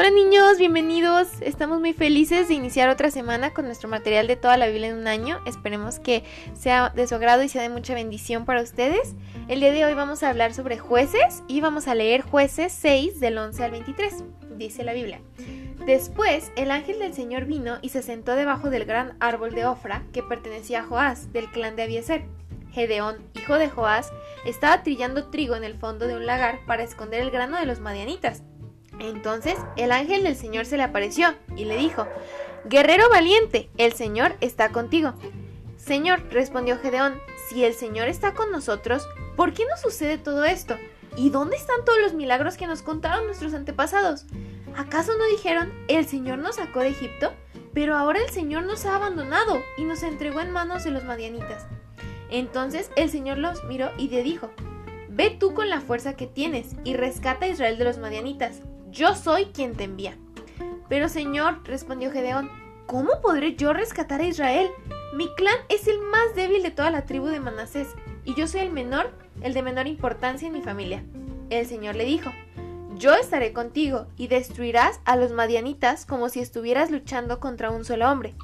Hola niños, bienvenidos. Estamos muy felices de iniciar otra semana con nuestro material de toda la Biblia en un año. Esperemos que sea de su agrado y sea de mucha bendición para ustedes. El día de hoy vamos a hablar sobre jueces y vamos a leer jueces 6 del 11 al 23, dice la Biblia. Después el ángel del Señor vino y se sentó debajo del gran árbol de Ofra que pertenecía a Joás, del clan de Abieser. Gedeón, hijo de Joás, estaba trillando trigo en el fondo de un lagar para esconder el grano de los madianitas. Entonces el ángel del Señor se le apareció y le dijo, Guerrero valiente, el Señor está contigo. Señor, respondió Gedeón, si el Señor está con nosotros, ¿por qué nos sucede todo esto? ¿Y dónde están todos los milagros que nos contaron nuestros antepasados? ¿Acaso no dijeron, el Señor nos sacó de Egipto? Pero ahora el Señor nos ha abandonado y nos entregó en manos de los madianitas. Entonces el Señor los miró y le dijo, Ve tú con la fuerza que tienes y rescata a Israel de los madianitas yo soy quien te envía. Pero Señor, respondió Gedeón, ¿cómo podré yo rescatar a Israel? Mi clan es el más débil de toda la tribu de Manasés, y yo soy el menor, el de menor importancia en mi familia. El Señor le dijo, yo estaré contigo, y destruirás a los madianitas como si estuvieras luchando contra un solo hombre.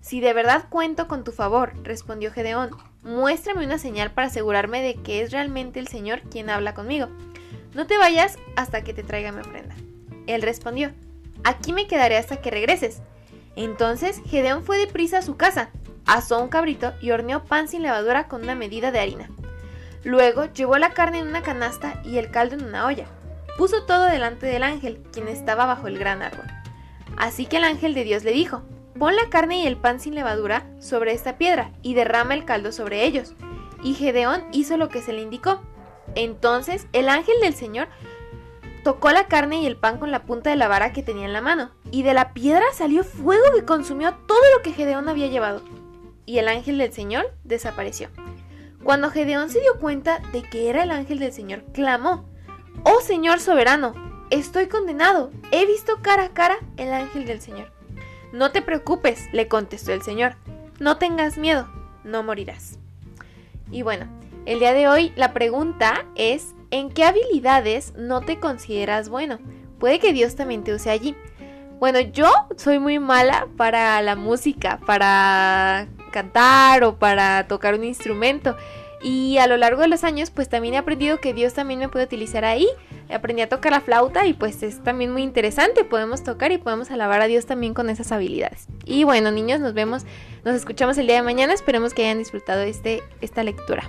Si de verdad cuento con tu favor, respondió Gedeón, muéstrame una señal para asegurarme de que es realmente el Señor quien habla conmigo. No te vayas hasta que te traiga mi ofrenda. Él respondió, Aquí me quedaré hasta que regreses. Entonces Gedeón fue deprisa a su casa, asó un cabrito y horneó pan sin levadura con una medida de harina. Luego llevó la carne en una canasta y el caldo en una olla. Puso todo delante del ángel, quien estaba bajo el gran árbol. Así que el ángel de Dios le dijo, Pon la carne y el pan sin levadura sobre esta piedra y derrama el caldo sobre ellos. Y Gedeón hizo lo que se le indicó. Entonces el ángel del Señor tocó la carne y el pan con la punta de la vara que tenía en la mano, y de la piedra salió fuego que consumió todo lo que Gedeón había llevado. Y el ángel del Señor desapareció. Cuando Gedeón se dio cuenta de que era el ángel del Señor, clamó, Oh Señor soberano, estoy condenado, he visto cara a cara el ángel del Señor. No te preocupes, le contestó el Señor, no tengas miedo, no morirás. Y bueno, el día de hoy la pregunta es, ¿En qué habilidades no te consideras bueno? Puede que Dios también te use allí. Bueno, yo soy muy mala para la música, para cantar o para tocar un instrumento. Y a lo largo de los años, pues también he aprendido que Dios también me puede utilizar ahí. Aprendí a tocar la flauta y pues es también muy interesante. Podemos tocar y podemos alabar a Dios también con esas habilidades. Y bueno, niños, nos vemos, nos escuchamos el día de mañana. Esperemos que hayan disfrutado este, esta lectura.